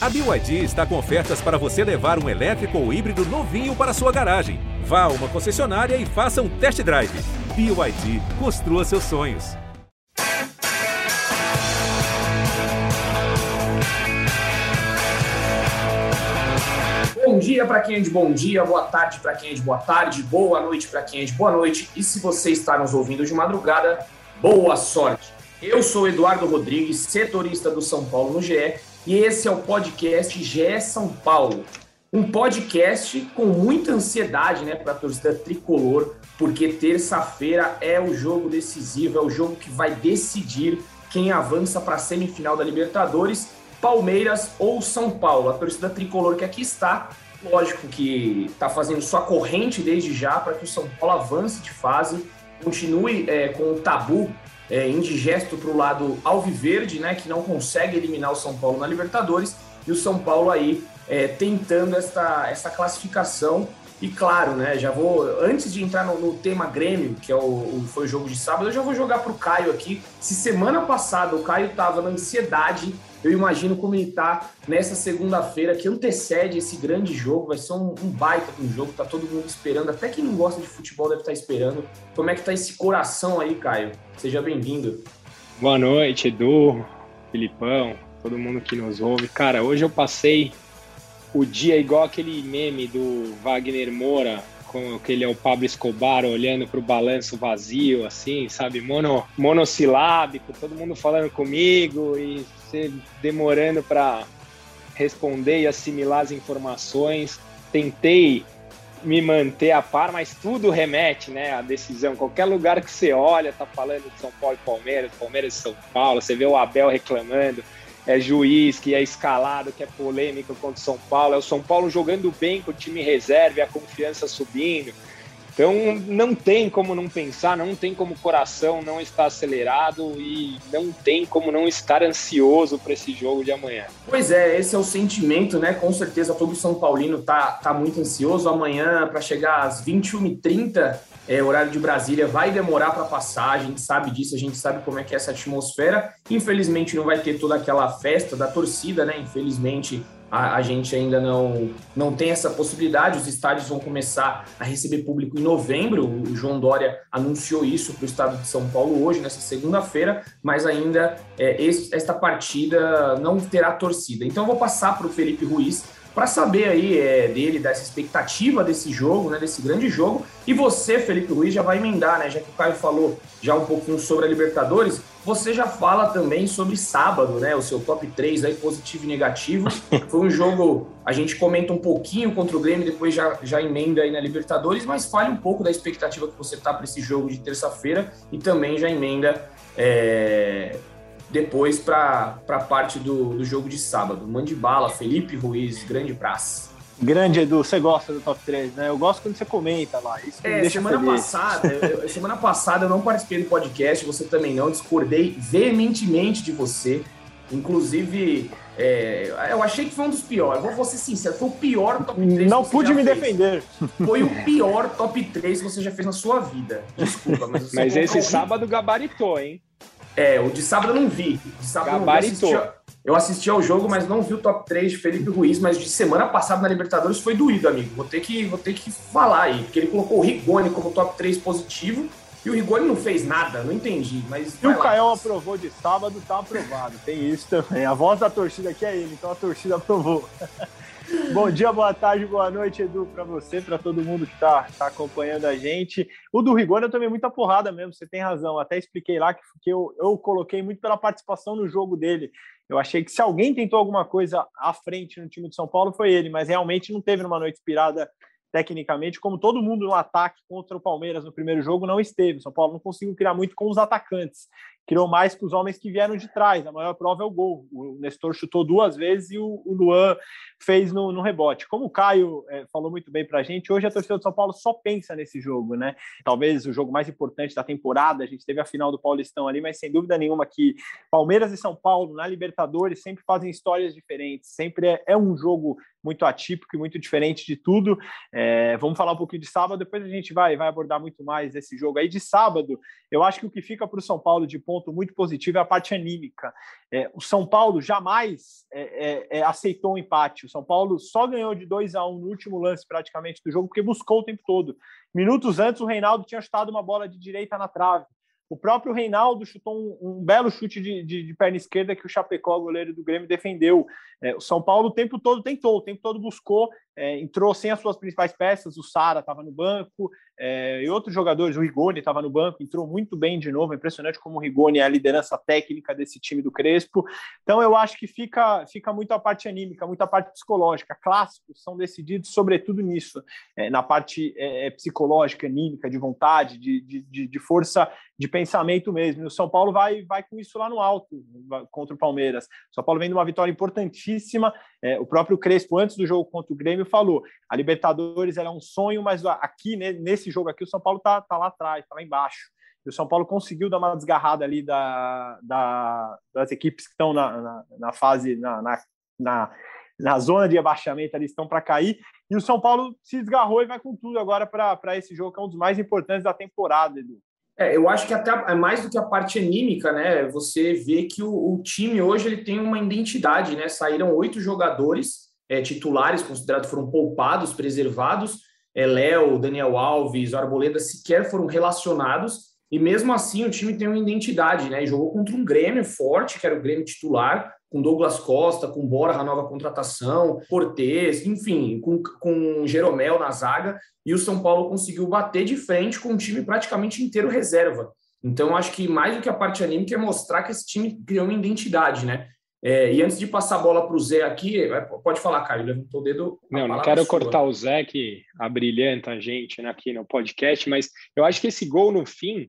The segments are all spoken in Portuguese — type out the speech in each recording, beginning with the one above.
A BYD está com ofertas para você levar um elétrico ou híbrido novinho para sua garagem. Vá a uma concessionária e faça um test drive. BYD, construa seus sonhos. Bom dia para quem é de bom dia, boa tarde para quem é de boa tarde, boa noite para quem é de boa noite. E se você está nos ouvindo de madrugada, boa sorte. Eu sou Eduardo Rodrigues, setorista do São Paulo no GE, e esse é o podcast GE São Paulo. Um podcast com muita ansiedade né, para a torcida tricolor, porque terça-feira é o jogo decisivo, é o jogo que vai decidir quem avança para a semifinal da Libertadores Palmeiras ou São Paulo. A torcida tricolor que aqui está, lógico que está fazendo sua corrente desde já para que o São Paulo avance de fase, continue é, com o tabu é, indigesto para o lado alviverde, né, que não consegue eliminar o São Paulo na Libertadores, e o São Paulo aí é, tentando esta, essa classificação. E claro, né, já vou, antes de entrar no, no tema Grêmio, que é o, o, foi o jogo de sábado, eu já vou jogar para o Caio aqui. Se semana passada o Caio estava na ansiedade eu imagino como ele está nessa segunda-feira que antecede esse grande jogo. Vai ser um, um baita de um jogo, tá todo mundo esperando. Até quem não gosta de futebol deve estar tá esperando. Como é que tá esse coração aí, Caio? Seja bem-vindo. Boa noite, Edu, Filipão, todo mundo que nos ouve. Cara, hoje eu passei o dia igual aquele meme do Wagner Moura com que ele é o Pablo Escobar olhando para o balanço vazio, assim, sabe? Mono, monossilábico, todo mundo falando comigo e você demorando para responder e assimilar as informações. Tentei me manter a par, mas tudo remete, né, à decisão. Qualquer lugar que você olha, tá falando de São Paulo e Palmeiras, Palmeiras e São Paulo, você vê o Abel reclamando, é juiz que é escalado, que é polêmico contra o São Paulo, é o São Paulo jogando bem com o time reserva a confiança subindo. Então não tem como não pensar, não tem como o coração não estar acelerado e não tem como não estar ansioso para esse jogo de amanhã. Pois é, esse é o sentimento, né? Com certeza todo São Paulino tá, tá muito ansioso. Amanhã, para chegar às 21h30, é, horário de Brasília, vai demorar para passar, a gente sabe disso, a gente sabe como é que é essa atmosfera. Infelizmente não vai ter toda aquela festa da torcida, né? Infelizmente a, a, gente ainda não, não tem essa possibilidade. Os estádios vão começar a receber público em novembro. O João Dória anunciou isso para o estado de São Paulo hoje, nessa segunda-feira, mas ainda é, esta partida não terá torcida. Então eu vou passar para o Felipe Ruiz para saber aí é, dele, dessa expectativa desse jogo, né, desse grande jogo. E você, Felipe Ruiz, já vai emendar, né? Já que o Caio falou já um pouquinho sobre a Libertadores, você já fala também sobre sábado, né? O seu top 3 aí, positivo e negativo. Foi um jogo, a gente comenta um pouquinho contra o Grêmio, depois já, já emenda aí na Libertadores, mas fale um pouco da expectativa que você tá para esse jogo de terça-feira e também já emenda é, depois para a parte do, do jogo de sábado. Mande bala, Felipe Ruiz, grande praça. Grande Edu, você gosta do top 3, né? Eu gosto quando você comenta lá. Isso é, semana feliz. passada, eu, semana passada eu não participei do podcast, você também não, discordei veementemente de você. Inclusive, é, eu achei que foi um dos piores. Vou, vou ser sincero, foi o pior top 3. Não pude me fez. defender. Foi o pior top 3 que você já fez na sua vida. Desculpa, mas Mas esse sábado gabaritou, hein? É, o de sábado eu não vi. De sábado gabaritou. Eu não vi, eu assisti ao jogo, mas não vi o top 3 de Felipe Ruiz, mas de semana passada na Libertadores foi doído, amigo. Vou ter que, vou ter que falar aí, porque ele colocou o Rigoni como top 3 positivo e o Rigoni não fez nada, não entendi. Mas e o Caio aprovou de sábado, tá aprovado. Tem isso também. A voz da torcida aqui é ele, então a torcida aprovou. Bom dia, boa tarde, boa noite, Edu, para você, para todo mundo que está tá acompanhando a gente. O do Rigoni eu tomei muita porrada mesmo, você tem razão. Até expliquei lá que, que eu, eu coloquei muito pela participação no jogo dele. Eu achei que se alguém tentou alguma coisa à frente no time de São Paulo foi ele, mas realmente não teve numa noite inspirada tecnicamente, como todo mundo no ataque contra o Palmeiras no primeiro jogo não esteve. São Paulo não conseguiu criar muito com os atacantes, criou mais com os homens que vieram de trás. A maior prova é o gol. O Nestor chutou duas vezes e o, Luan fez no, no rebote. Como o Caio é, falou muito bem para a gente, hoje a torcida do São Paulo só pensa nesse jogo, né? Talvez o jogo mais importante da temporada. A gente teve a final do Paulistão ali, mas sem dúvida nenhuma que Palmeiras e São Paulo na Libertadores sempre fazem histórias diferentes. Sempre é, é um jogo muito atípico e muito diferente de tudo. É, vamos falar um pouquinho de sábado, depois a gente vai, vai abordar muito mais esse jogo aí. De sábado, eu acho que o que fica para o São Paulo de ponto ponto muito positivo é a parte anímica. É, o São Paulo jamais é, é, é aceitou um empate. O São Paulo só ganhou de 2 a 1 um no último lance praticamente do jogo, porque buscou o tempo todo. Minutos antes, o Reinaldo tinha chutado uma bola de direita na trave. O próprio Reinaldo chutou um, um belo chute de, de, de, perna esquerda que o Chapecó, goleiro do Grêmio, defendeu. É, o São Paulo o tempo todo tentou, o tempo todo buscou, é, entrou sem as suas principais peças. O Sara estava no banco é, e outros jogadores, o Rigoni estava no banco, entrou muito bem de novo. É impressionante como o Rigoni é a liderança técnica desse time do Crespo. Então eu acho que fica, fica muito a parte anímica, muito a parte psicológica. Clássicos são decididos sobretudo nisso, é, na parte é, psicológica, anímica, de vontade, de, de, de força de pensamento mesmo. O São Paulo vai, vai com isso lá no alto contra o Palmeiras. O São Paulo vem de uma vitória importantíssima. É, o próprio Crespo, antes do jogo contra o Grêmio, falou: a Libertadores é um sonho, mas aqui, né, nesse jogo aqui, o São Paulo tá, tá lá atrás, tá lá embaixo. E o São Paulo conseguiu dar uma desgarrada ali da, da das equipes que estão na, na, na fase, na, na, na na zona de abaixamento, ali estão para cair. E o São Paulo se desgarrou e vai com tudo agora para esse jogo, que é um dos mais importantes da temporada, Edu. É, eu acho que até é mais do que a parte anímica, né? Você vê que o, o time hoje ele tem uma identidade, né? Saíram oito jogadores é, titulares considerados foram poupados, preservados. É, Léo, Daniel Alves, Arboleda sequer foram relacionados. E mesmo assim o time tem uma identidade, né? jogou contra um Grêmio forte, que era o Grêmio titular, com Douglas Costa, com Bora, a nova contratação, Cortez, enfim, com, com Jeromel na zaga, e o São Paulo conseguiu bater de frente com um time praticamente inteiro reserva. Então, acho que mais do que a parte anímica é mostrar que esse time criou uma identidade, né? É, e antes de passar a bola para o Zé aqui, pode falar, Caio, levantou o dedo. Não, não quero sua. cortar o Zé, que abrilhanta a gente né, aqui no podcast, mas eu acho que esse gol no fim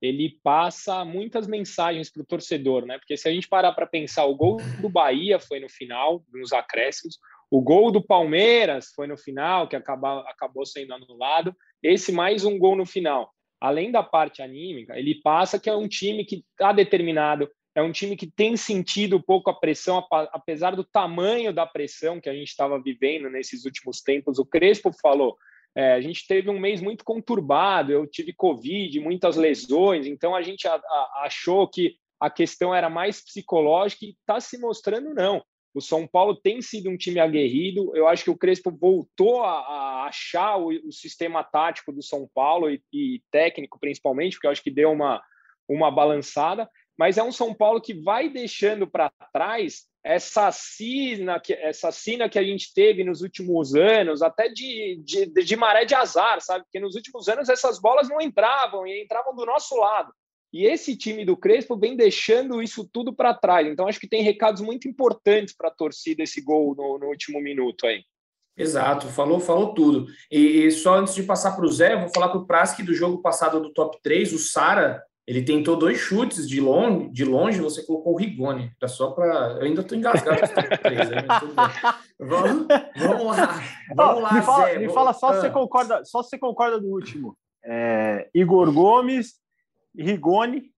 ele passa muitas mensagens para o torcedor, né? Porque se a gente parar para pensar, o gol do Bahia foi no final, nos acréscimos, o gol do Palmeiras foi no final, que acabou, acabou sendo anulado, esse mais um gol no final. Além da parte anímica, ele passa que é um time que está determinado, é um time que tem sentido um pouco a pressão, apesar do tamanho da pressão que a gente estava vivendo nesses últimos tempos. O Crespo falou, é, a gente teve um mês muito conturbado, eu tive Covid, muitas lesões, então a gente a, a, achou que a questão era mais psicológica e está se mostrando não. O São Paulo tem sido um time aguerrido, eu acho que o Crespo voltou a, a achar o, o, sistema tático do São Paulo e, e técnico principalmente, porque eu acho que deu uma, uma balançada, mas é um São Paulo que vai deixando para trás essa sina, que, essa sina que a gente teve nos últimos anos, até de, de, de, maré de azar, sabe? Porque nos últimos anos essas bolas não entravam e entravam do nosso lado. E esse time do Crespo vem deixando isso tudo para trás. Então acho que tem recados muito importantes para a torcida esse gol no, no, último minuto aí. Exato, falou, falou tudo. E, e só antes de passar para o Zé, vou falar para o Prask do jogo passado do top 3, o Sara ele tentou dois chutes de longe, de longe você colocou o Rigoni. Era só para. Eu ainda estou engasgado com três, né? vamos, vamos lá. Vamos lá, me fala, Zé. Me fala só, ah. se você concorda, só se você concorda do último. É, Igor Gomes, Rigoni.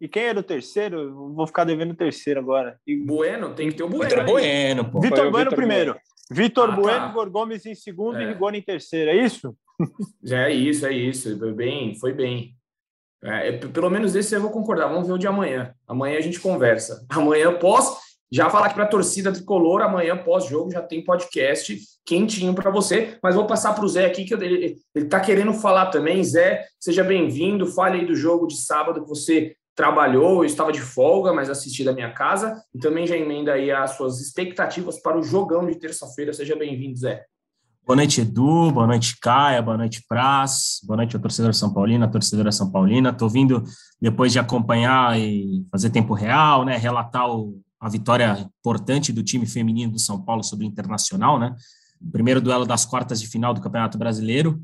E quem era o terceiro? Vou ficar devendo o terceiro agora. Bueno, tem que ter o Bueno. Vitor Bueno, pô. Vitor Bueno Vitor primeiro. Bueno. Vitor ah, Bueno, tá. Igor Gomes em segundo é. e Rigoni em terceiro. É isso? É isso, é isso. Foi bem, foi bem. É, pelo menos esse eu vou concordar. Vamos ver o de amanhã. Amanhã a gente conversa. Amanhã pós, já falar aqui para a torcida tricolor, amanhã pós-jogo já tem podcast quentinho para você. Mas vou passar para o Zé aqui, que ele está querendo falar também. Zé, seja bem-vindo. Fale aí do jogo de sábado que você trabalhou, eu estava de folga, mas assisti da minha casa. E também já emenda aí as suas expectativas para o jogão de terça-feira. Seja bem-vindo, Zé. Boa noite, Edu. Boa noite, Caia. Boa noite, Praz. Boa noite, torcedor São Paulino, a torcedora São Paulina. Estou vindo depois de acompanhar e fazer tempo real, né? Relatar o, a vitória importante do time feminino do São Paulo sobre o Internacional, né? Primeiro duelo das quartas de final do Campeonato Brasileiro.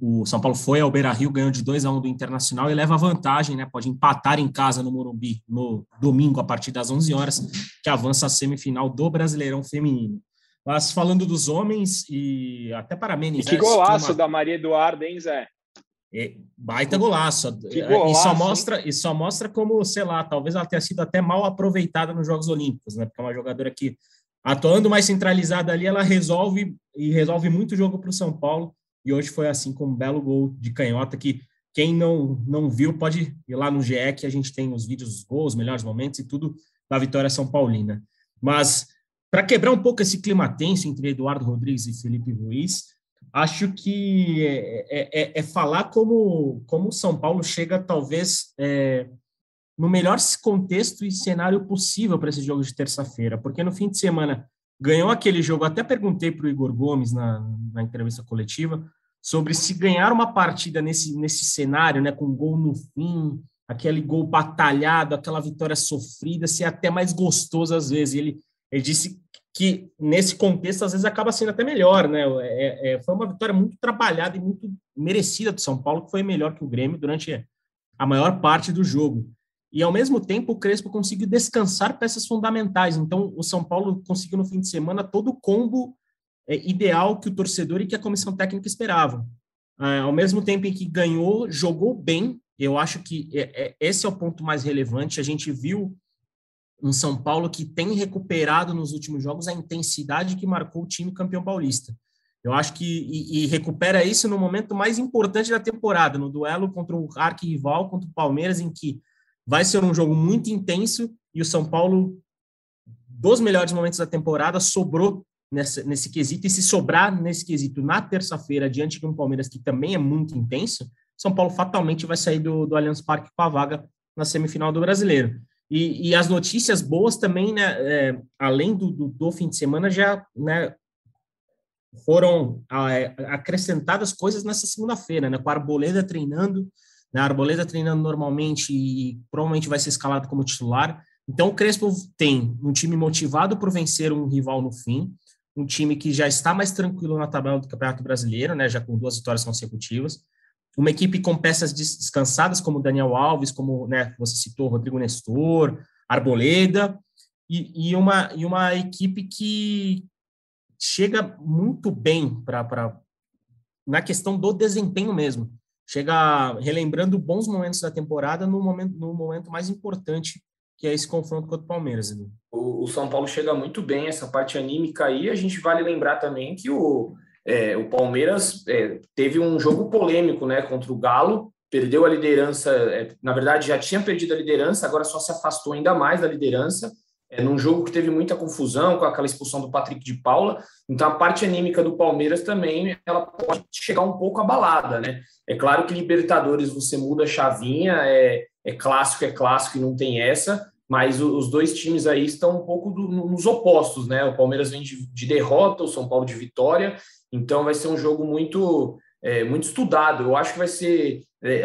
O São Paulo foi ao Beira Rio, ganhou de 2 a 1 um do Internacional e leva vantagem, né? Pode empatar em casa no Morumbi no domingo a partir das 11 horas, que avança a semifinal do Brasileirão Feminino. Mas falando dos homens e até para menos. que golaço da Maria Eduarda, hein, Zé? É, baita golaço. Golaço. E só, mostra, e só mostra como, sei lá, talvez ela tenha sido até mal aproveitada nos Jogos Olímpicos, né? Porque é uma jogadora que, atuando mais centralizada ali, ela resolve e resolve muito jogo para o São Paulo. E hoje foi assim com um belo gol de canhota que Quem não, não viu, pode ir lá no GE, que a gente tem os vídeos dos gols, melhores momentos e tudo da vitória São Paulina. Mas, para quebrar um pouco esse clima tenso entre Eduardo Rodrigues e Felipe Ruiz, acho que é, é, é, é falar como, como São Paulo chega, talvez, é, no melhor contexto e cenário possível para esse jogo de terça-feira, porque no fim de semana ganhou aquele jogo. Até perguntei para o Igor Gomes na, na entrevista coletiva sobre se ganhar uma partida nesse, nesse cenário, né, com gol no fim, aquele gol batalhado, aquela vitória sofrida, ser até mais gostoso às vezes. Ele, ele disse que nesse contexto às vezes acaba sendo até melhor, né? É, é, foi uma vitória muito trabalhada e muito merecida do São Paulo, que foi melhor que o Grêmio durante a maior parte do jogo. E ao mesmo tempo o Crespo conseguiu descansar peças fundamentais. Então o São Paulo conseguiu no fim de semana todo o combo é, ideal que o torcedor e que a comissão técnica esperavam. É, ao mesmo tempo em que ganhou, jogou bem. Eu acho que é, é, esse é o ponto mais relevante. A gente viu um São Paulo que tem recuperado nos últimos jogos a intensidade que marcou o time campeão paulista. Eu acho que e, e, recupera isso no momento mais importante da temporada, no duelo contra o arquirrival, contra o Palmeiras, em que vai ser um jogo muito intenso e o São Paulo, dos melhores momentos da temporada, sobrou nessa, nesse quesito, e se sobrar nesse quesito na terça-feira, diante de um Palmeiras que também é muito intenso, São Paulo fatalmente vai sair do, do Allianz Parque com a vaga na semifinal do Brasileiro. E, e as notícias boas também, né, é, além do, do, do, fim de semana, já né, foram é, acrescentadas coisas nessa segunda-feira, né, com a Arboleda treinando, né, a Arboleda treinando normalmente e provavelmente vai ser escalado como titular. Então, o Crespo tem um time motivado por vencer um rival no fim, um time que já está mais tranquilo na tabela do Campeonato Brasileiro, né, já com duas vitórias consecutivas, uma equipe com peças descansadas, como Daniel Alves, como né, você citou, Rodrigo Nestor, Arboleda, e, e, uma, e uma equipe que chega muito bem para na questão do desempenho mesmo. Chega relembrando bons momentos da temporada no momento, no momento mais importante que é esse confronto contra o Palmeiras. O, o São Paulo chega muito bem, essa parte anímica aí. A gente vale lembrar também que o, é, o Palmeiras é, teve um jogo polêmico né, contra o Galo, perdeu a liderança, é, na verdade já tinha perdido a liderança, agora só se afastou ainda mais da liderança, é, num jogo que teve muita confusão com aquela expulsão do Patrick de Paula. Então a parte anímica do Palmeiras também ela pode chegar um pouco abalada, né? É claro que Libertadores você muda a chavinha, é, é clássico, é clássico e não tem essa, mas os dois times aí estão um pouco do, nos opostos, né? O Palmeiras vem de, de, derrota, o São Paulo de vitória, então vai ser um jogo muito, é, muito estudado. Eu acho que vai ser, é,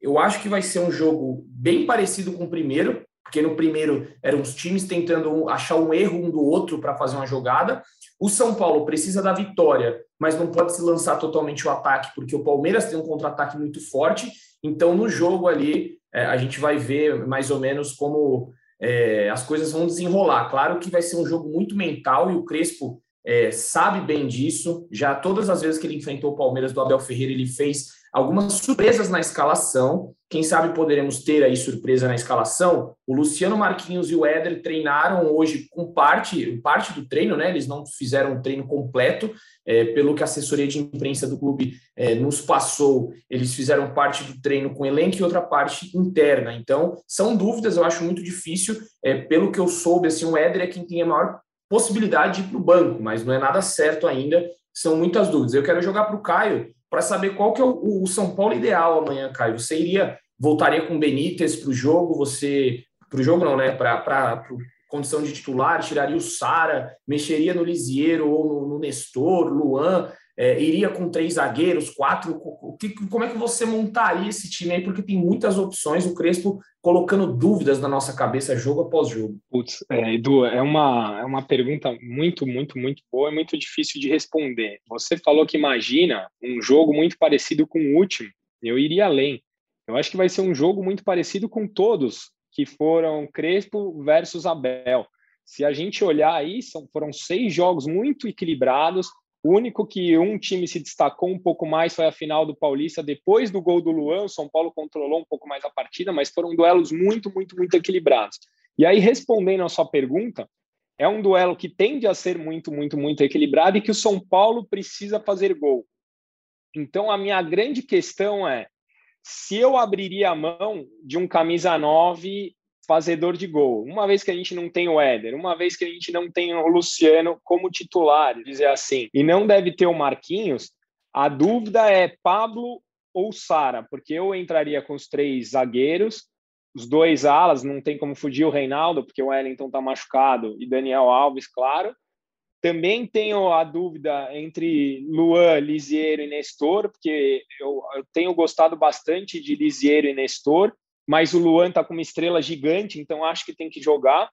eu acho que vai ser um jogo bem parecido com o primeiro, porque no primeiro eram os times tentando achar um erro um do outro para fazer uma jogada. O São Paulo precisa da vitória, mas não pode se lançar totalmente o ataque, porque o Palmeiras tem um contra-ataque muito forte. Então, no jogo ali, é, a gente vai ver mais ou menos como é, as coisas vão desenrolar. Claro que vai ser um jogo muito mental e o Crespo é, sabe bem disso. Já todas as vezes que ele enfrentou o Palmeiras do Abel Ferreira, ele fez algumas surpresas na escalação. Quem sabe poderemos ter aí surpresa na escalação. O Luciano Marquinhos e o Éder treinaram hoje com parte, parte do treino, né? Eles não fizeram um treino completo, é, pelo que a assessoria de imprensa do clube é, nos passou. Eles fizeram parte do treino com elenco e outra parte interna. Então, são dúvidas, eu acho muito difícil. É, pelo que eu soube, assim, o Éder é quem tem a maior possibilidade para o banco, mas não é nada certo ainda. São muitas dúvidas. Eu quero jogar para o Caio para saber qual que é o, o, São Paulo ideal amanhã, Caio. Você iria, voltaria com o Benítez para o jogo, você. Para o jogo não, né? Para condição de titular, tiraria o Sara, mexeria no Lisieiro ou no, no Nestor, Luan, é, iria com três zagueiros, quatro. Que, como é que você montaria esse time aí? Porque tem muitas opções, o Crespo colocando dúvidas na nossa cabeça jogo após jogo. Putz, é, Edu, é uma, é uma pergunta muito, muito, muito boa e muito difícil de responder. Você falou que imagina um jogo muito parecido com o último. Eu iria além. Eu acho que vai ser um jogo muito parecido com todos que foram Crespo versus Abel. Se a gente olhar aí, são, foram seis jogos muito equilibrados, o único que um time se destacou um pouco mais foi a final do Paulista, depois do gol do Luan. O São Paulo controlou um pouco mais a partida, mas foram duelos muito, muito, muito equilibrados. E aí, respondendo a sua pergunta, é um duelo que tende a ser muito, muito, muito equilibrado e que o São Paulo precisa fazer gol. Então, a minha grande questão é: se eu abriria a mão de um camisa 9 fazedor de gol, uma vez que a gente não tem o Éder, uma vez que a gente não tem o Luciano como titular, dizer assim, e não deve ter o Marquinhos, a dúvida é Pablo ou Sara, porque eu entraria com os três zagueiros, os dois alas, não tem como fugir o Reinaldo, porque o Wellington está machucado, e Daniel Alves, claro. Também tenho a dúvida entre Luan, Lisiero e Nestor, porque eu, eu tenho gostado bastante de Lisiero e Nestor, mas o Luan está com uma estrela gigante, então acho que tem que jogar.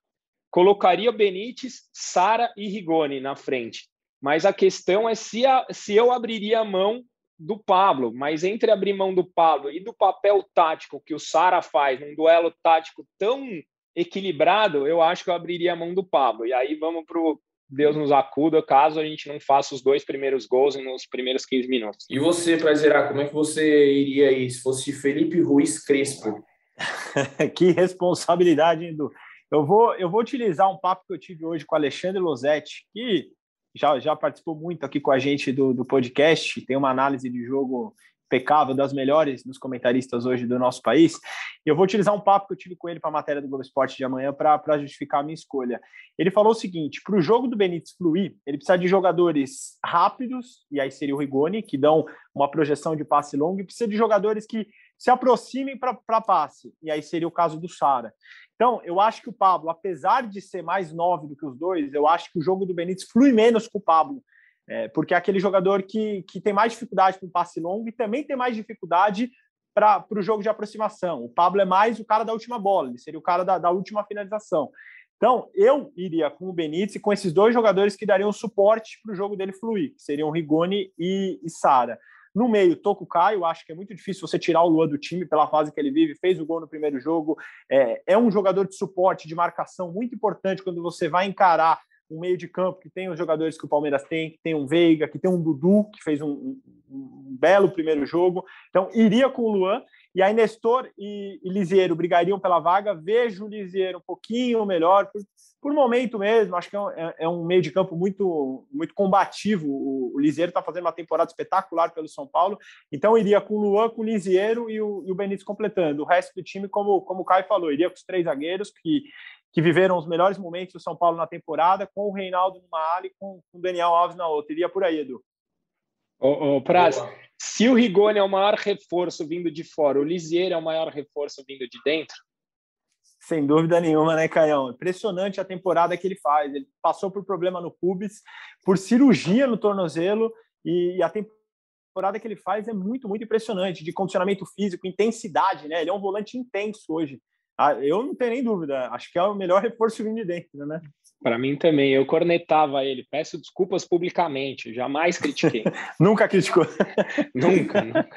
Colocaria Benítez, Sara e Rigoni na frente. Mas a questão é se, a, se eu abriria a mão do Pablo, mas entre abrir mão do Pablo e do papel tático que o Sara faz num duelo tático tão equilibrado, eu acho que eu abriria a mão do Pablo. E aí vamos para o Deus nos acuda caso a gente não faça os dois primeiros gols nos primeiros 15 minutos. E você, para zerar, como é que você iria aí se fosse Felipe Ruiz Crespo? que responsabilidade, Edu. Eu vou, eu vou utilizar um papo que eu tive hoje com Alexandre Losetti, que já, já participou muito aqui com a gente do, do podcast, tem uma análise de jogo impecável, das melhores dos comentaristas hoje do nosso país. Eu vou utilizar um papo que eu tive com ele para a matéria do Globo Esporte de amanhã para justificar a minha escolha. Ele falou o seguinte: para o jogo do Benítez fluir, ele precisa de jogadores rápidos, e aí seria o Rigoni, que dão uma projeção de passe longo, e precisa de jogadores que se aproximem para passe, e aí seria o caso do Sara. Então, eu acho que o Pablo, apesar de ser mais nove do que os dois, eu acho que o jogo do Benítez flui menos com o Pablo, é, porque é aquele jogador que, que tem mais dificuldade com passe longo e também tem mais dificuldade para o jogo de aproximação. O Pablo é mais o cara da última bola, ele seria o cara da, da última finalização. Então, eu iria com o Benítez e com esses dois jogadores que dariam suporte para o jogo dele fluir, que seriam Rigoni e, e Sara. No meio, Toco Caio, acho que é muito difícil você tirar o Luan do time pela fase que ele vive, fez o gol no primeiro jogo, é, é um jogador de suporte, de marcação muito importante quando você vai encarar um meio de campo que tem os jogadores que o Palmeiras tem, que tem um Veiga, que tem um Dudu, que fez um, um, um belo primeiro jogo. Então, iria com o Luan. E aí, Nestor e, e Lisieiro brigariam pela vaga. Vejo o Lisieiro um pouquinho melhor, por momento mesmo. Acho que é um, é, é um, meio de campo muito, muito combativo. O, o Lisieiro está fazendo uma temporada espetacular pelo São Paulo. Então, iria com o Luan, com o Lisieiro e o, e o Benítez completando. O resto do time, como, como o Caio falou, iria com os três zagueiros que que viveram os melhores momentos do São Paulo na temporada, com o Reinaldo numa ala e com o Daniel Alves na outra. Iria por aí, Edu. Ô, ô Praz, se o Rigoni é o maior reforço vindo de fora, o Lisier é o maior reforço vindo de dentro? Sem dúvida nenhuma, né, Caião? Impressionante a temporada que ele faz. Ele passou por problema no pubis, por cirurgia no tornozelo, e a temporada que ele faz é muito, muito impressionante, de condicionamento físico, intensidade, né? Ele é um volante intenso hoje. Ah, eu não tenho nem dúvida. Acho que é o melhor reforço vindo de dentro, né? Para mim também. Eu cornetava ele. Peço desculpas publicamente. Jamais critiquei. nunca criticou. nunca, nunca.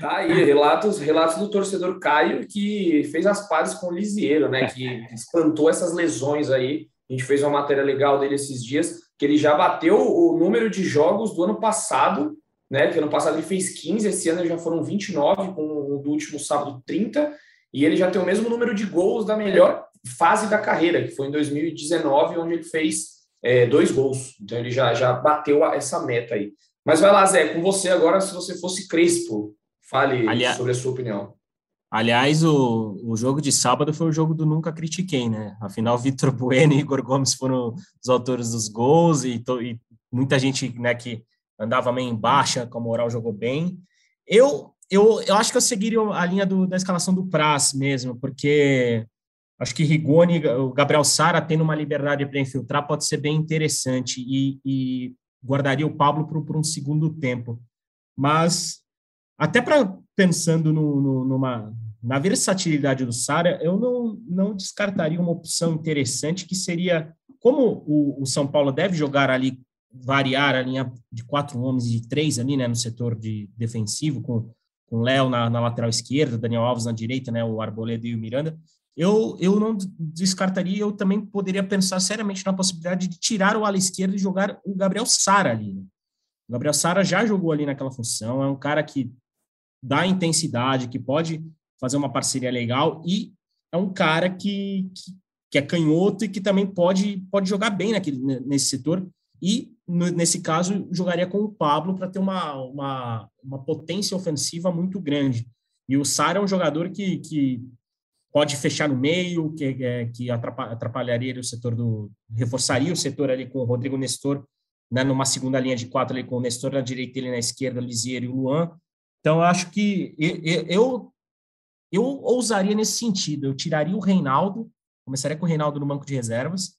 Tá aí, relatos, relatos do torcedor Caio que fez as pazes com o Lisieiro, né? Que espantou essas lesões aí. A gente fez uma matéria legal dele esses dias, que ele já bateu o número de jogos do ano passado, né? Que ano passado ele fez 15, esse ano já foram 29, com o do último sábado 30 e ele já tem o mesmo número de gols da melhor fase da carreira, que foi em 2019, onde ele fez é, dois gols. Então ele já, já bateu essa meta aí. Mas vai lá, Zé, com você agora, se você fosse Crespo, fale aliás, sobre a sua opinião. Aliás, o, o jogo de sábado foi o jogo do Nunca Critiquei, né? Afinal, Vitor Bueno e Igor Gomes foram os autores dos gols e, to, e muita gente né, que andava meio em baixa, com a moral jogou bem. Eu eu, eu acho que eu seguiria a linha do, da escalação do Praz mesmo, porque acho que Rigoni, o Gabriel Sara tendo uma liberdade para infiltrar pode ser bem interessante e, e guardaria o Pablo por, um segundo tempo. Mas até para pensando no, no, numa na versatilidade do Sara, eu não, não descartaria uma opção interessante que seria como o, o São Paulo deve jogar ali variar a linha de quatro homens e de três ali, né, no setor de defensivo com com Léo na, na, lateral esquerda, Daniel Alves na direita, né, o Arboleda e o Miranda, eu, eu não descartaria, eu também poderia pensar seriamente na possibilidade de tirar o ala esquerdo e jogar o Gabriel Sara ali. Né? O Gabriel Sara já jogou ali naquela função, é um cara que dá intensidade, que pode fazer uma parceria legal e é um cara que, que, que é canhoto e que também pode, pode jogar bem naquele, nesse setor e nesse caso, jogaria com o Pablo para ter uma, uma, uma potência ofensiva muito grande. E o Sara é um jogador que, que pode fechar no meio, que, é, que atrapalharia o setor do. reforçaria o setor ali com o Rodrigo Nestor, né, numa segunda linha de quatro ali com o Nestor na direita ele na esquerda, o Lisiero e o Luan. Então, acho que eu, eu ousaria nesse sentido. Eu tiraria o Reinaldo, começaria com o Reinaldo no banco de reservas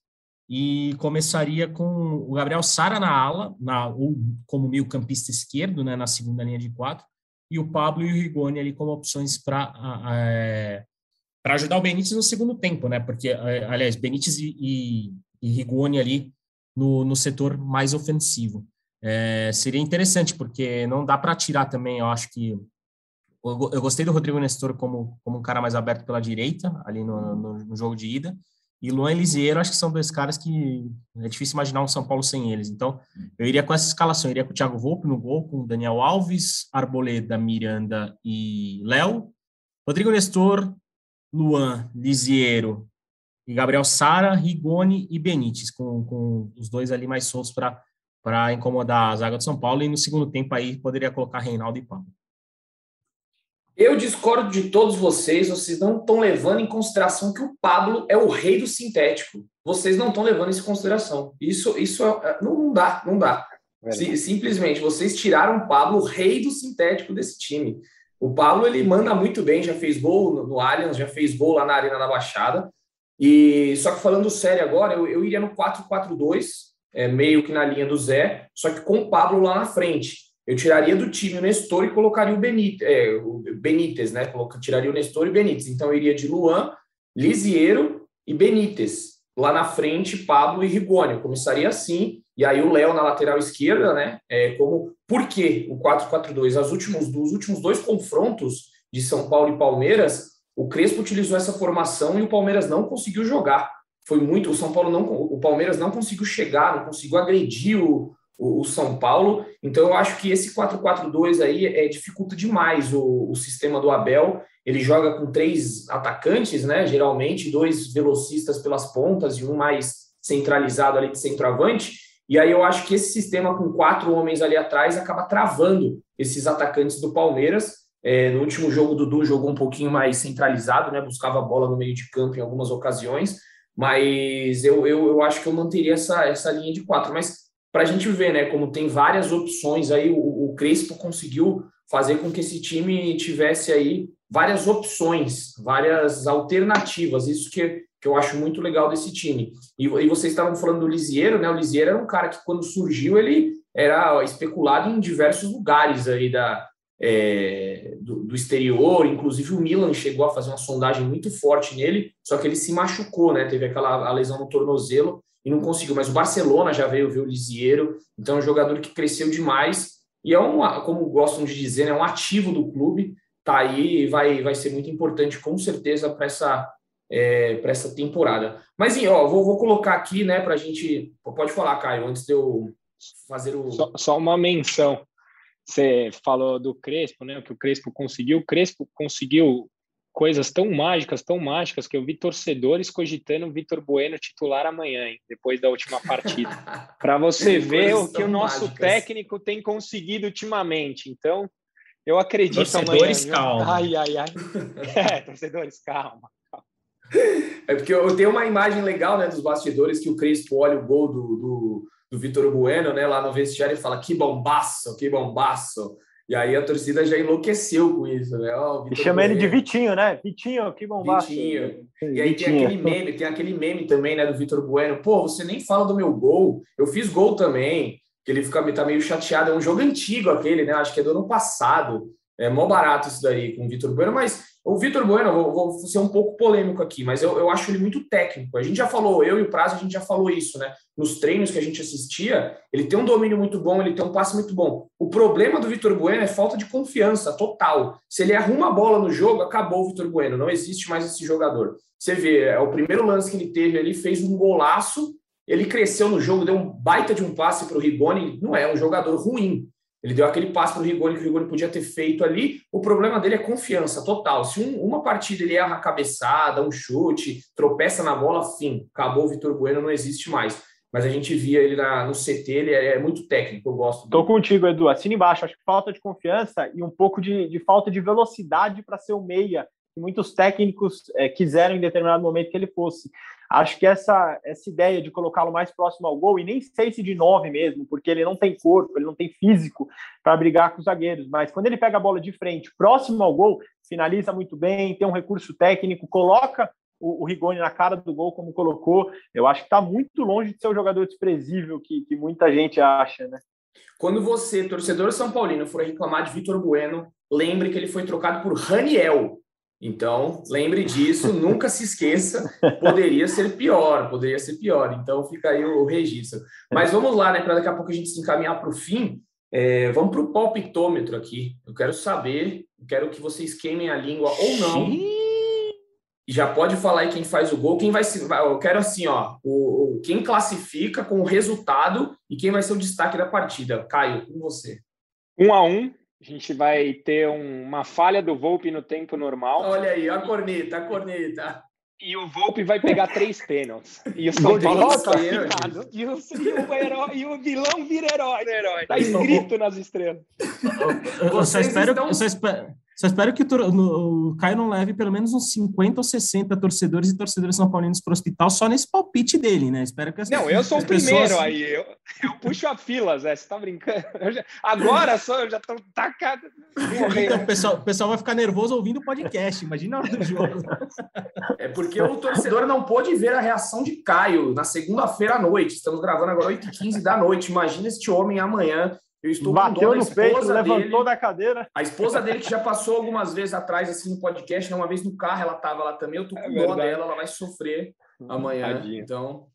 e começaria com o Gabriel Sara na ala, na, ou como meio campista esquerdo, né, na segunda linha de quatro, e o Pablo e o Rigoni ali como opções para para ajudar o Benítez no segundo tempo, né? Porque, é, aliás, Benítez e, e, e Rigoni ali no, no setor mais ofensivo. É, seria interessante, porque não dá para tirar também, eu acho que. Eu, eu, gostei do Rodrigo Nestor como, como um cara mais aberto pela direita, ali no, no, no jogo de ida. E Luan Elisiero, acho que são dois caras que é difícil imaginar um São Paulo sem eles. Então, eu iria com essa escalação. Eu iria com o Thiago Volpe no gol, com Daniel Alves, Arboleda, Miranda e Léo. Rodrigo Nestor, Luan, Lisiero e Gabriel Sara, Rigoni e Benítez, com, com os dois ali mais soltos para incomodar a zaga do São Paulo. E no segundo tempo aí poderia colocar Reinaldo e Pablo. Eu discordo de todos vocês, vocês não estão levando em consideração que o Pablo é o rei do sintético. Vocês não estão levando isso em consideração. Isso, isso é, não, não dá, não dá. simplesmente, vocês tiraram o Pablo, o rei do sintético desse time. O Pablo ele manda muito bem, já fez gol no, no Allianz, já fez gol lá na Arena da Baixada. E só que falando sério agora, eu, eu iria no 4-4-2, é, meio que na linha do Zé, só que com o Pablo lá na frente. Eu tiraria do time o Nestor e colocaria o Benítez, é, o Benítez né? Tiraria o Nestor e o Benítez. Então eu iria de Luan, Lisiero e Benítez. Lá na frente, Pablo e Rigoni. Começaria assim, e aí o Léo na lateral esquerda, né? É, como por que o 4-4-2? Os últimos, dos últimos dois confrontos de São Paulo e Palmeiras, o Crespo utilizou essa formação e o Palmeiras não conseguiu jogar. Foi muito. O São Paulo não. O Palmeiras não conseguiu chegar, não conseguiu agredir o, o, o São Paulo. Então eu acho que esse 4-4-2 aí é, dificulta demais o, o sistema do Abel. Ele joga com três atacantes, né? Geralmente, dois velocistas pelas pontas e um mais centralizado ali de centroavante. E aí eu acho que esse sistema com quatro homens ali atrás acaba travando esses atacantes do Palmeiras. É, no último jogo, o Dudu jogou um pouquinho mais centralizado, né? Buscava a bola no meio de campo em algumas ocasiões, mas eu, eu, eu acho que eu manteria essa, essa linha de quatro. Mas para a gente ver, né? Como tem várias opções aí, o, o Crespo conseguiu fazer com que esse time tivesse aí várias opções, várias alternativas. Isso que que eu acho muito legal desse time. E, e vocês estavam falando do Lisieiro, né? O Lisieiro era um cara que, quando surgiu, ele era especulado em diversos lugares aí da, é, do, do, exterior, inclusive o Milan chegou a fazer uma sondagem muito forte nele, só que ele se machucou, né? Teve aquela lesão no tornozelo e não conseguiu. Mas o Barcelona já veio ver o Lisieiro, então é um jogador que cresceu demais e é um, como gostam de dizer, é um ativo do clube. Tá aí e vai, vai ser muito importante, com certeza, para essa é, para essa temporada. Mas, ó, vou, vou colocar aqui, né, para a gente. Pode falar, Caio, antes de eu fazer o. Só, só, uma menção. Você falou do Crespo, né? O que o Crespo conseguiu. O Crespo conseguiu coisas tão mágicas, tão mágicas, que eu vi torcedores cogitando o Vitor Bueno titular amanhã, hein, depois da última partida. para você ver o que o nosso mágicas. técnico tem conseguido ultimamente. Então, eu acredito torcedores, amanhã. Calma. Ai, ai, ai. É, torcedores, calma. É porque eu tenho uma imagem legal né, dos bastidores que o Crespo olha o gol do, do, do Vitor Bueno né, lá no vestiário e fala que bombaço, que bombaço. E aí a torcida já enlouqueceu com isso, né? Oh, e chama bueno. ele de Vitinho, né? Vitinho, que bombaço. Vitinho. E aí Vitinho. tem aquele meme, tem aquele meme também, né, do Vitor Bueno. Pô, você nem fala do meu gol. Eu fiz gol também. Que ele fica tá meio chateado. É um jogo antigo aquele, né? Acho que é do ano passado. É mó barato isso daí com o Vitor Bueno, mas o Vitor Bueno, vou, vou, ser um pouco polêmico aqui, mas eu, eu acho ele muito técnico. A gente já falou, eu e o Prazo, a gente já falou isso, né? Nos treinos que a gente assistia, ele tem um domínio muito bom, ele tem um passe muito bom. O problema do Vitor Bueno é falta de confiança total. Se ele arruma a bola no jogo, acabou o Vitor Bueno, não existe mais esse jogador. Você vê, é o primeiro lance que ele teve ali, fez um golaço, ele cresceu no jogo, deu um baita de um passe para o Rigoni, não é um jogador ruim, ele deu aquele passo para o Rigoni que o Rigoni podia ter feito ali. O problema dele é confiança total. Se um, uma partida ele erra a cabeçada, um chute, tropeça na bola, fim, acabou o Vitor Bueno, não existe mais. mas a gente via ele na, no CT, ele é, é muito técnico, eu gosto. Estou contigo, Edu. Assina embaixo. Acho que falta de confiança e um pouco de, de falta de velocidade para ser o meia que muitos técnicos é, quiseram em determinado momento que ele fosse. Acho que essa, essa ideia de colocá-lo mais próximo ao gol, e nem sei se de nove mesmo, porque ele não tem corpo, ele não tem físico para brigar com os zagueiros, mas quando ele pega a bola de frente, próximo ao gol, finaliza muito bem, tem um recurso técnico, coloca o, o Rigoni na cara do gol, como colocou. Eu acho que está muito longe de ser o jogador desprezível que, que muita gente acha, né? Quando você, torcedor São Paulino, for reclamar de Vitor Bueno, lembre que ele foi trocado por Raniel, então, lembre disso, nunca se esqueça, poderia ser pior, poderia ser pior. Então, fica aí o, registro. Mas vamos lá, né, para daqui a pouco a gente se encaminhar para o fim. É, vamos para o palpitômetro aqui. Eu quero saber, eu quero que vocês queimem a língua ou não. Já pode falar aí quem faz o gol, quem vai se. Eu quero assim, ó, o, o, quem classifica com o resultado e quem vai ser o destaque da partida. Caio, com você. Um a um, a gente vai ter um, uma falha do Volpe no tempo normal. Olha aí, a corneta, a corneta. E o Volpe vai pegar três pênaltis. E o São Paulo classificado. E o, e, o herói, e o vilão vira herói. herói. Tá escrito nas estrelas. Eu só espero, estão... eu só espero, só espero que o, no, o Caio não leve pelo menos uns 50 ou 60 torcedores e torcedores são paulinos para o hospital só nesse palpite dele, né? Espero que as, Não, eu sou o primeiro pessoas... aí. Eu, eu puxo a fila, Zé. Você tá brincando? Já, agora só, eu já tô tacado. Então, o pessoal, o pessoal vai ficar nervoso ouvindo o podcast. Imagina a hora do jogo. É porque o torcedor não pôde ver a reação de Caio na segunda-feira à noite. Estamos gravando agora 8h15 da noite. Imagina este homem amanhã eu estou Bateu no peito, levantou da cadeira. A esposa dele, que já passou algumas vezes atrás, assim, no podcast, né? uma vez no carro ela estava lá também. Eu tô é com é dó dela, ela vai sofrer amanhã. Tadinha. Então.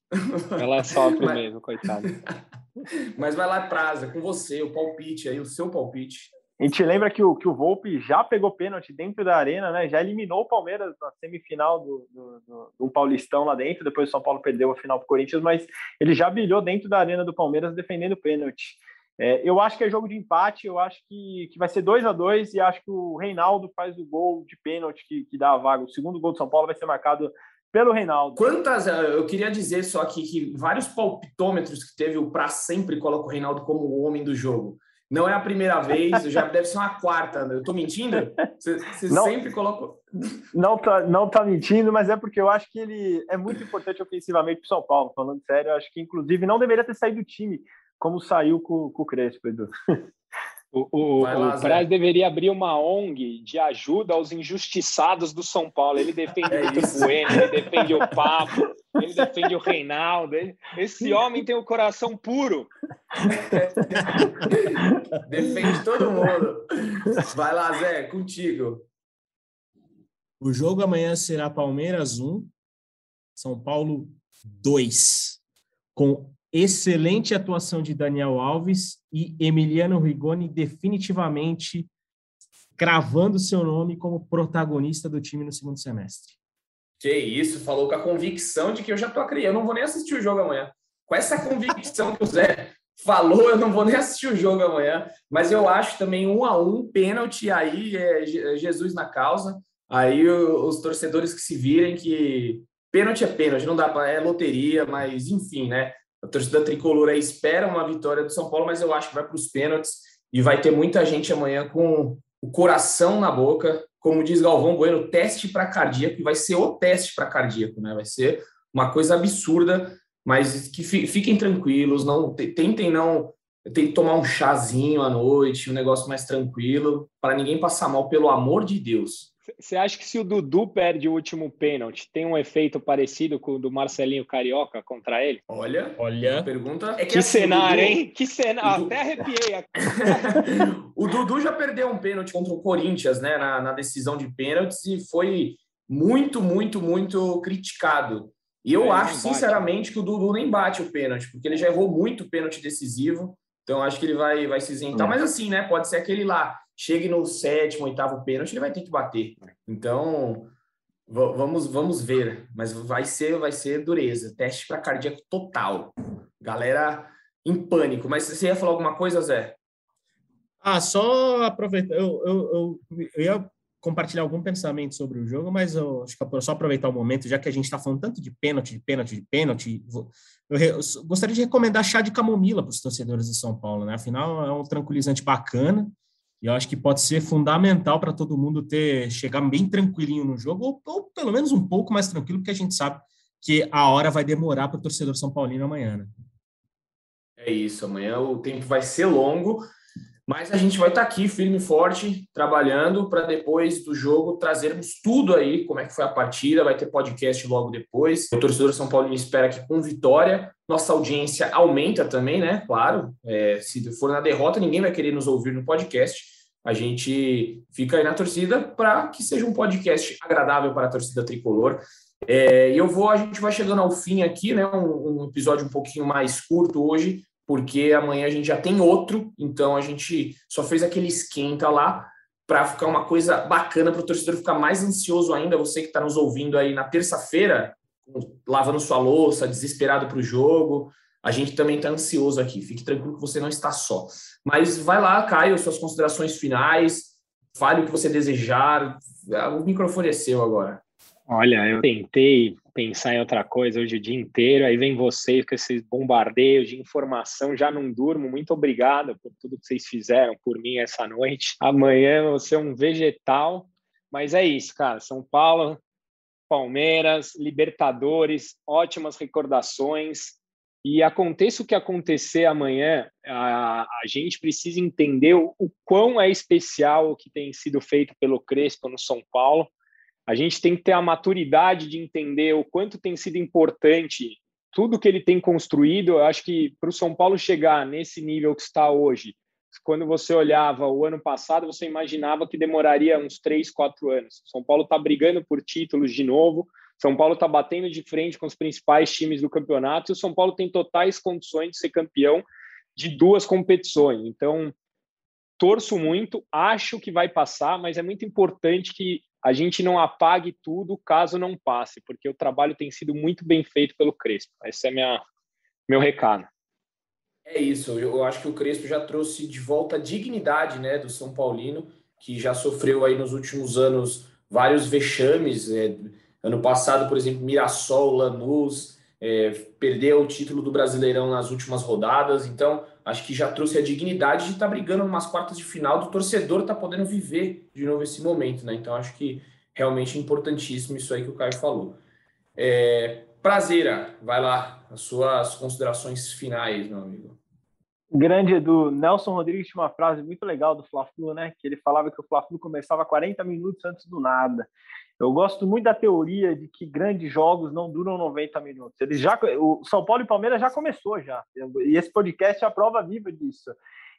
Ela sofre Mas... mesmo, coitada. Mas vai lá, Praza, com você, o palpite aí, o seu palpite. A gente lembra que o, que o Volpe já pegou pênalti dentro da arena, né? Já eliminou o Palmeiras na semifinal do, do, do, do Paulistão lá dentro. Depois o São Paulo perdeu a final para o Corinthians, mas ele já brilhou dentro da arena do Palmeiras defendendo pênalti. É, eu acho que é jogo de empate, eu acho que, que vai ser 2 a 2 e acho que o Reinaldo faz o gol de pênalti que, que dá a vaga. O segundo gol do São Paulo vai ser marcado pelo Reinaldo. Quantas, eh, eu queria dizer só aqui que vários palpitômetros que teve o Pra sempre coloca o Reinaldo como o homem do jogo. Não é a primeira vez, já deve ser uma quarta. Eu tô mentindo? Você, você não, sempre coloca. Não tá, não tá mentindo, mas é porque eu acho que ele é muito importante ofensivamente para São Paulo. Falando sério, eu acho que inclusive não deveria ter saído do time como saiu com, com o Crespo, Edu. O, o, lá, o Braz deveria abrir uma ONG de ajuda aos injustiçados do São Paulo. Ele defende é o Bueno, ele defende o Papo, ele defende o Reinaldo. Ele... Esse homem tem o coração puro. defende todo mundo. Vai lá, Zé, contigo. O jogo amanhã será Palmeiras 1, São Paulo 2, com excelente atuação de Daniel Alves e Emiliano Rigoni definitivamente cravando seu nome como protagonista do time no segundo semestre. Que isso, falou com a convicção de que eu já tô acreditando, eu não vou nem assistir o jogo amanhã. Com essa convicção que o Zé falou, eu não vou nem assistir o jogo amanhã, mas eu acho também um a um, pênalti aí, é, é Jesus na causa. Aí os torcedores que se virem que pênalti é pênalti, não dá para é loteria, mas enfim, né? A torcida tricolor aí espera uma vitória do São Paulo, mas eu acho que vai para os pênaltis e vai ter muita gente amanhã com o coração na boca, como diz Galvão Bueno, teste para cardíaco, e vai ser o teste para cardíaco, né? Vai ser uma coisa absurda, mas que fiquem tranquilos, não tentem não tem que tomar um chazinho à noite, um negócio mais tranquilo, para ninguém passar mal, pelo amor de Deus. Você acha que se o Dudu perde o último pênalti, tem um efeito parecido com o do Marcelinho Carioca contra ele? Olha, olha. Pergunta. É que, que assim, cenário, Dudu... hein? Que cenário. Dudu... Até arrepiei. o Dudu já perdeu um pênalti contra o Corinthians, né? Na, na decisão de pênaltis e foi muito, muito, muito criticado. E eu é, acho, sinceramente, que o Dudu nem bate o pênalti, porque ele já errou muito pênalti decisivo. Então, acho que ele vai, vai se isentar. Hum. Mas assim, né? Pode ser aquele lá chegue no sétimo, oitavo pênalti, ele vai ter que bater. Então, vamos, vamos ver. Mas vai ser, vai ser dureza. Teste para cardíaco total. Galera em pânico. Mas você ia falar alguma coisa, Zé? Ah, só aproveitar. Eu, eu, eu, eu ia compartilhar algum pensamento sobre o jogo, mas eu acho que é só aproveitar o momento, já que a gente está falando tanto de pênalti, de pênalti, de pênalti, eu, eu gostaria de recomendar chá de camomila para os torcedores de São Paulo, né? Afinal, é um tranquilizante bacana e eu acho que pode ser fundamental para todo mundo ter chegar bem tranquilinho no jogo, ou, ou, pelo menos um pouco mais tranquilo, porque a gente sabe que a hora vai demorar para o torcedor São Paulino amanhã, né? É isso, amanhã o tempo vai ser longo mas a gente vai estar tá aqui firme e forte, trabalhando para depois do jogo trazermos tudo aí, como é que foi a partida, vai ter podcast logo depois. O torcedor São Paulo espera que com vitória, nossa audiência aumenta também, né? Claro, é, se for na derrota, ninguém vai querer nos ouvir no podcast. A gente fica aí na torcida para que seja um podcast agradável para a torcida tricolor. É, e eu vou, a gente vai chegando ao fim aqui, né? Um, um episódio um pouquinho mais curto hoje, porque amanhã a gente já tem outro, então a gente só fez aquele esquenta lá para ficar uma coisa bacana para o torcedor ficar mais ansioso ainda. Você que está nos ouvindo aí na terça-feira, lavando sua louça, desesperado para o jogo, a gente também está ansioso aqui. Fique tranquilo que você não está só. Mas vai lá, Caio, suas considerações finais, fale o que você desejar. O microfone é seu agora. Olha, eu tentei pensar em outra coisa hoje o dia inteiro, aí vem vocês com esses bombardeios de informação, já não durmo. Muito obrigado por tudo que vocês fizeram por mim essa noite. Amanhã eu vou ser um vegetal, mas é isso, cara. São Paulo, Palmeiras, Libertadores, ótimas recordações. E aconteça o que acontecer amanhã, a, a gente precisa entender o, o quão é especial o que tem sido feito pelo Crespo no São Paulo a gente tem que ter a maturidade de entender o quanto tem sido importante tudo que ele tem construído. Eu acho que para o São Paulo chegar nesse nível que está hoje, quando você olhava o ano passado, você imaginava que demoraria uns três, quatro anos. São Paulo está brigando por títulos de novo. São Paulo está batendo de frente com os principais times do campeonato e o São Paulo tem totais condições de ser campeão de duas competições. Então, torço muito, acho que vai passar, mas é muito importante que a gente não apague tudo caso não passe, porque o trabalho tem sido muito bem feito pelo Crespo. Esse é minha, meu recado. É isso, eu acho que o Crespo já trouxe de volta a dignidade né, do São Paulino, que já sofreu aí nos últimos anos vários vexames. É, ano passado, por exemplo, Mirassol, Lanús, é, perdeu o título do Brasileirão nas últimas rodadas, então acho que já trouxe a dignidade de estar tá brigando umas quartas de final, do torcedor tá podendo viver de novo esse momento, né? Então acho que realmente é importantíssimo isso aí que o Caio falou. É, vai lá, as suas considerações finais, meu amigo. Grande Edu, Nelson Rodrigues tinha uma frase muito legal do Fla-Flu, né? Que ele falava que o Fla-Flu começava 40 minutos antes do nada. Eu gosto muito da teoria de que grandes jogos não duram 90 minutos. Eles já, o São Paulo e Palmeiras já começou já. E esse podcast é a prova viva disso.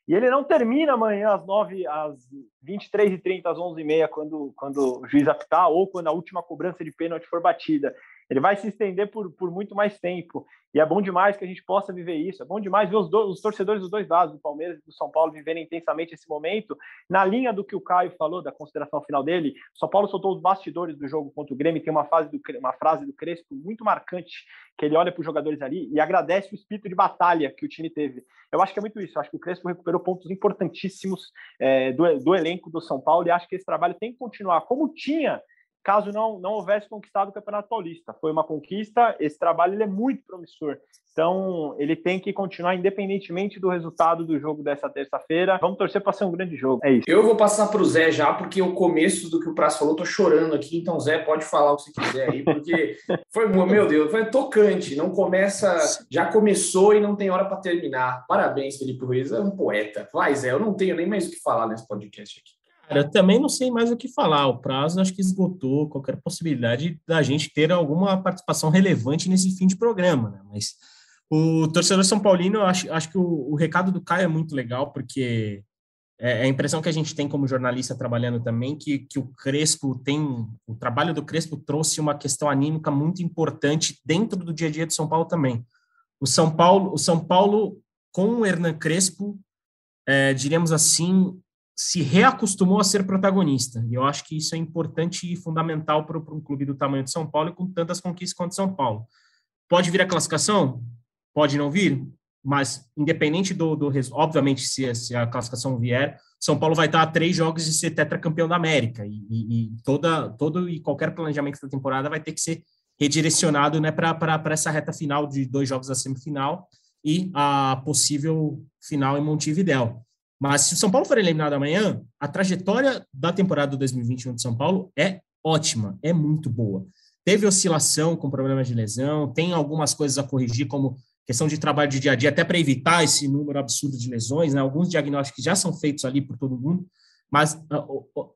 E ele não termina amanhã às 9, às 23h30, às 11h30, quando, quando o juiz apitar, ou quando a última cobrança de pênalti for batida ele vai se estender por, por muito mais tempo. E é bom demais que a gente possa viver isso. É bom demais ver os, do, os torcedores dos dois lados, do Palmeiras e do São Paulo, viverem intensamente esse momento. Na linha do que o Caio falou, da consideração final dele, o São Paulo soltou os bastidores do jogo contra o Grêmio. Tem uma, fase do, uma frase do Crespo muito marcante, que ele olha para os jogadores ali e agradece o espírito de batalha que o time teve. Eu acho que é muito isso. Eu acho que o Crespo recuperou pontos importantíssimos é, do, do elenco do São Paulo e acho que esse trabalho tem que continuar. Como tinha caso não, não houvesse conquistado o Campeonato Paulista. Foi uma conquista, esse trabalho ele é muito promissor. Então, ele tem que continuar independentemente do resultado do jogo dessa terça-feira. Vamos torcer para ser um grande jogo. É isso. Eu vou passar para o Zé já, porque o começo do que o Prazo falou, tô chorando aqui. Então, Zé, pode falar o que você quiser aí, porque foi, meu Deus, foi tocante. Não começa, já começou e não tem hora para terminar. Parabéns, Felipe Ruiz, é um poeta. Vai, Zé, eu não tenho nem mais o que falar nesse podcast aqui. Cara, eu também não sei mais o que falar. O prazo acho que esgotou qualquer possibilidade da gente ter alguma participação relevante nesse fim de programa, né? Mas o torcedor São Paulino, eu acho, acho que o, o recado do Caio é muito legal, porque é, é a impressão que a gente tem como jornalista trabalhando também, que, que o Crespo tem, o trabalho do Crespo trouxe uma questão anímica muito importante dentro do dia a dia de São Paulo também. O São Paulo, o São Paulo com o Hernan Crespo, é, diríamos assim, se reacostumou a ser protagonista. E eu acho que isso é importante e fundamental para, um clube do tamanho de São Paulo e com tantas conquistas quanto São Paulo. Pode vir a classificação? Pode não vir? mas independente do, do obviamente, se, se, a classificação vier, São Paulo vai estar a três jogos de ser tetracampeão da América, e, e, e toda, todo e qualquer planejamento da temporada vai ter que ser redirecionado né, para essa reta final de dois jogos da semifinal e a possível final em Montevidéu. Mas se o São Paulo for eliminado amanhã, a trajetória da temporada 2021 de São Paulo é ótima, é muito boa. Teve oscilação com problemas de lesão, tem algumas coisas a corrigir, como questão de trabalho de dia a dia, até para evitar esse número absurdo de lesões, né? alguns diagnósticos já são feitos ali por todo mundo, mas ah,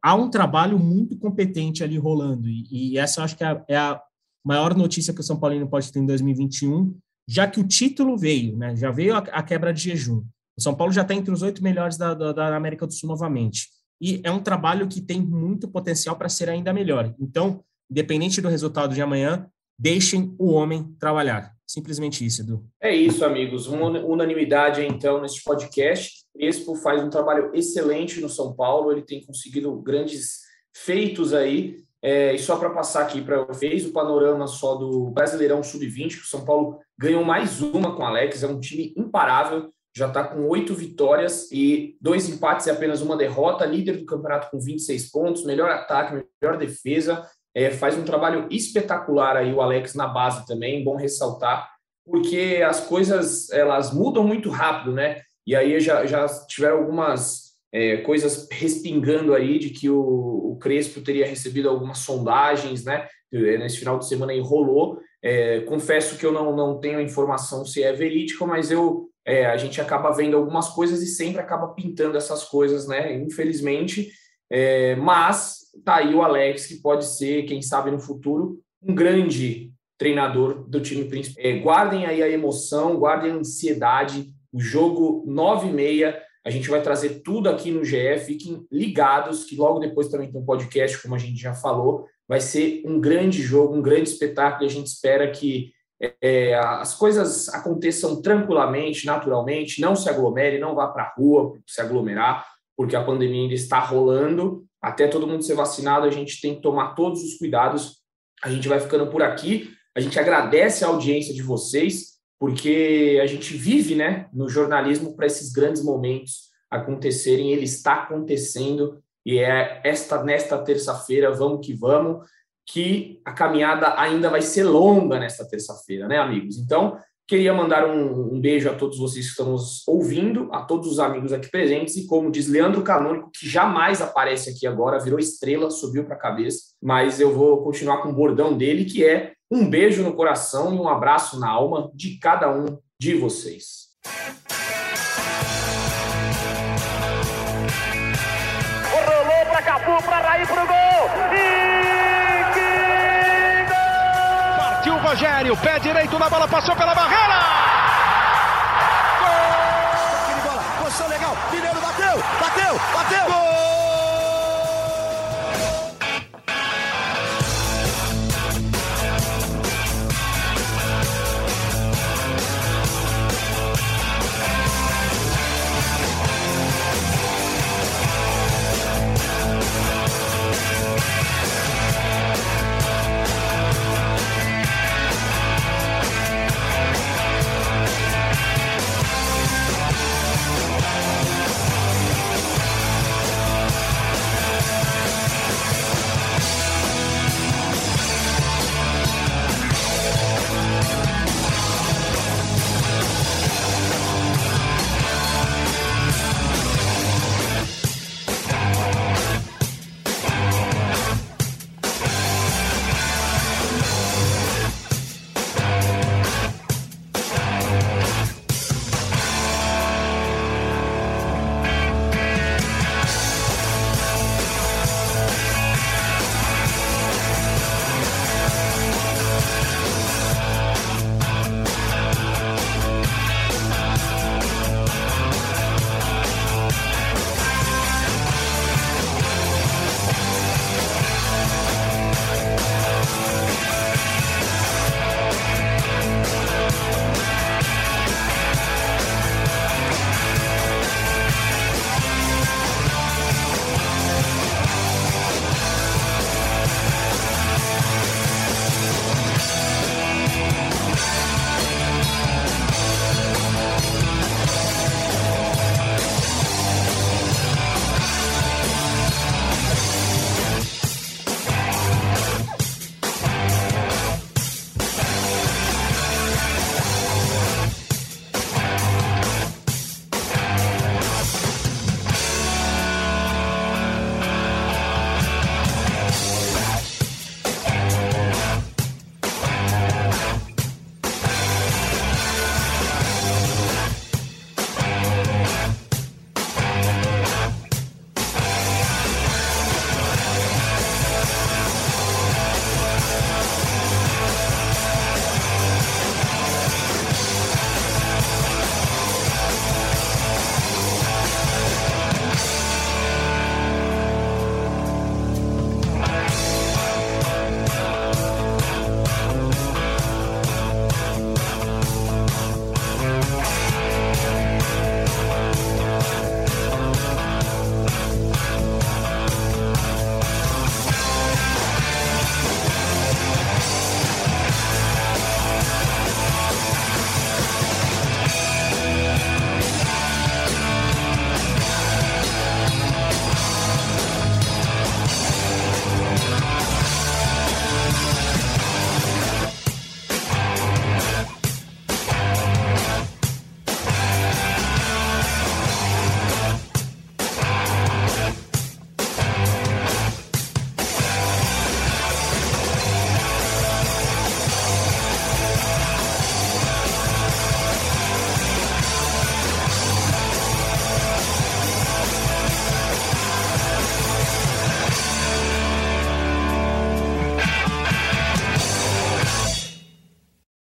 há um trabalho muito competente ali rolando, e, e essa eu acho que é, é a maior notícia que o São Paulino pode ter em 2021, já que o título veio, né? já veio a, a quebra de jejum. O São Paulo já está entre os oito melhores da, da, da América do Sul novamente. E é um trabalho que tem muito potencial para ser ainda melhor. Então, independente do resultado de amanhã, deixem o homem trabalhar. Simplesmente isso, Edu. É isso, amigos. Uma unanimidade, então, nesse podcast. Crespo faz um trabalho excelente no São Paulo, ele tem conseguido grandes feitos aí. É, e só para passar aqui para vocês, o panorama só do Brasileirão Sub-20, que o São Paulo ganhou mais uma com o Alex, é um time imparável já está com oito vitórias e dois empates e apenas uma derrota, líder do campeonato com 26 pontos, melhor ataque, melhor defesa, é, faz um trabalho espetacular aí o Alex na base também, bom ressaltar, porque as coisas elas mudam muito rápido, né? E aí já, já tiveram algumas é, coisas respingando aí de que o, o, Crespo teria recebido algumas sondagens, né? Nesse final de semana enrolou. É, confesso que eu não, não tenho informação se é verídico, mas eu é, a gente acaba vendo algumas coisas e sempre acaba pintando essas coisas, né? Infelizmente. É, mas tá aí o Alex, que pode ser, quem sabe no futuro, um grande treinador do time principal. É, guardem aí a emoção, guardem a ansiedade. O jogo 9 e meia, a gente vai trazer tudo aqui no GE. Fiquem ligados, que logo depois também tem um podcast, como a gente já falou. Vai ser um grande jogo, um grande espetáculo. E a gente espera que é, as coisas aconteçam tranquilamente, naturalmente, não se aglomere, não vá para a rua se aglomerar, porque a pandemia ainda está rolando. Até todo mundo ser vacinado, a gente tem que tomar todos os cuidados. A gente vai ficando por aqui. A gente agradece a audiência de vocês, porque a gente vive né, no jornalismo para esses grandes momentos acontecerem. Ele está acontecendo e é esta nesta terça-feira, vamos que vamos que a caminhada ainda vai ser longa nesta terça-feira, né, amigos? Então, queria mandar um, um, beijo a todos vocês que estão nos ouvindo, a todos os amigos aqui presentes, e como diz Leandro Canônico, que jamais aparece aqui agora, virou estrela, subiu para a cabeça, mas eu vou continuar com o bordão dele, que é um beijo no coração e um abraço na alma de cada um de vocês. Rolou para Cafu, para Raí, para o gol! O pé direito na bola, passou pela barreira! Gol! Bola, posição legal, Mineiro bateu, bateu, bateu! Gol!